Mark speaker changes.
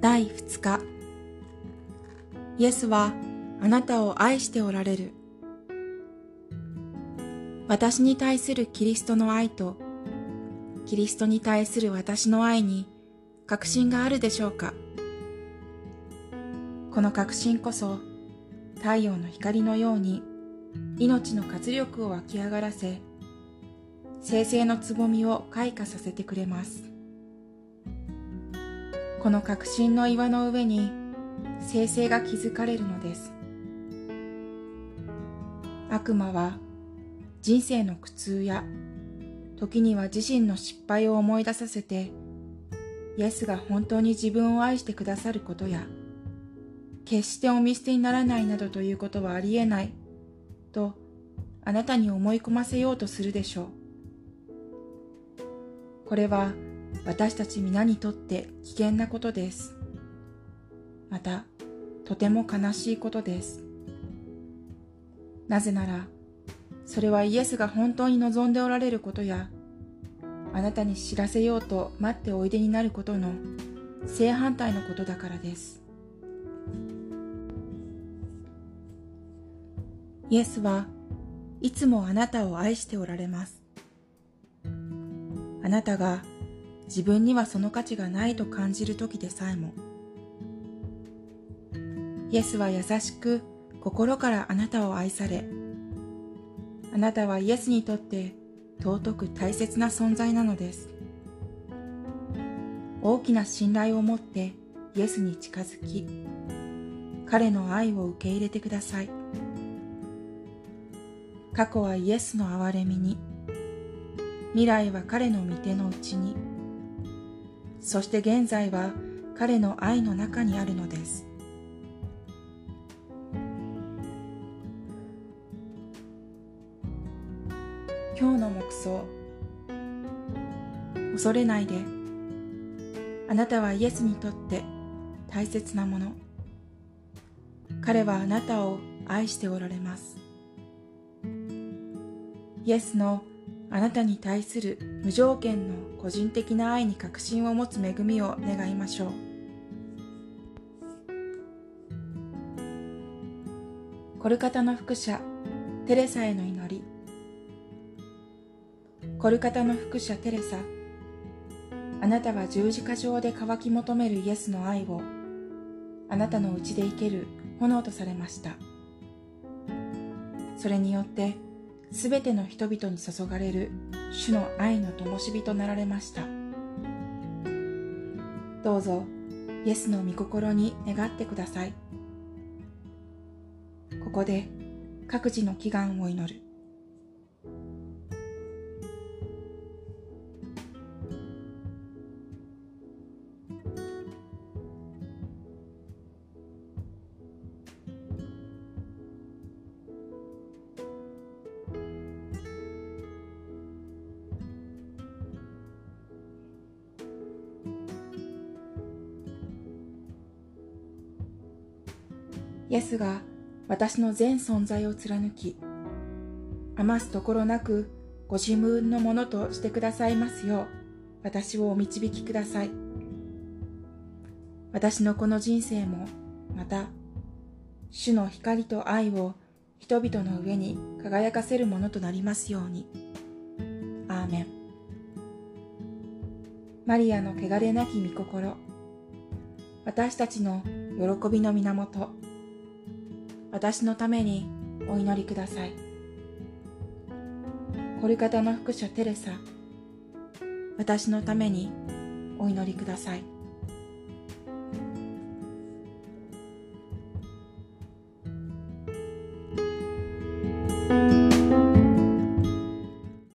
Speaker 1: 第2日。イエスはあなたを愛しておられる。私に対するキリストの愛とキリストに対する私の愛に確信があるでしょうか？この確信こそ太陽の光のように命の活力を湧き上がらせ生成のつぼみを開花させてくれます。この確信の岩の上に生成が築かれるのです。悪魔は人生の苦痛や時には自身の失敗を思い出させてイエスが本当に自分を愛してくださることや決してお見捨てにならないなどということはありえないとあなたに思い込ませようとするでしょう。これは私たち皆にとって危険なことです。また、とても悲しいことです。なぜなら、それはイエスが本当に望んでおられることや、あなたに知らせようと待っておいでになることの正反対のことだからです。イエスはいつもあなたを愛しておられます。あなたが自分にはその価値がないと感じる時でさえも。イエスは優しく心からあなたを愛されあなたはイエスにとって尊く大切な存在なのです。大きな信頼を持ってイエスに近づき彼の愛を受け入れてください。過去はイエスの憐れみに未来は彼の御手のうちにそして現在は彼の愛の中にあるのです。今日の目想。恐れないで。あなたはイエスにとって大切なもの。彼はあなたを愛しておられます。イエスのあなたに対する無条件の個人的な愛に確信を持つ恵みを願いましょう。コルカタの副者テレサへの祈り。コルカタの副者テレサ。あなたは十字架上で渇き求めるイエスの愛をあなたのうちで生ける炎とされました。それによってすべての人々に注がれる主の愛の灯火となられました。どうぞイエスの御心に願ってください。ここで各自の祈願を祈る。イエスが私の全存在を貫き、余すところなくご自分のものとしてくださいますよう、私をお導きください。私のこの人生も、また、主の光と愛を人々の上に輝かせるものとなりますように。アーメン。マリアの汚れなき御心、私たちの喜びの源、私のためにお祈りください。コルカタの副者テレサ、私のためにお祈りください。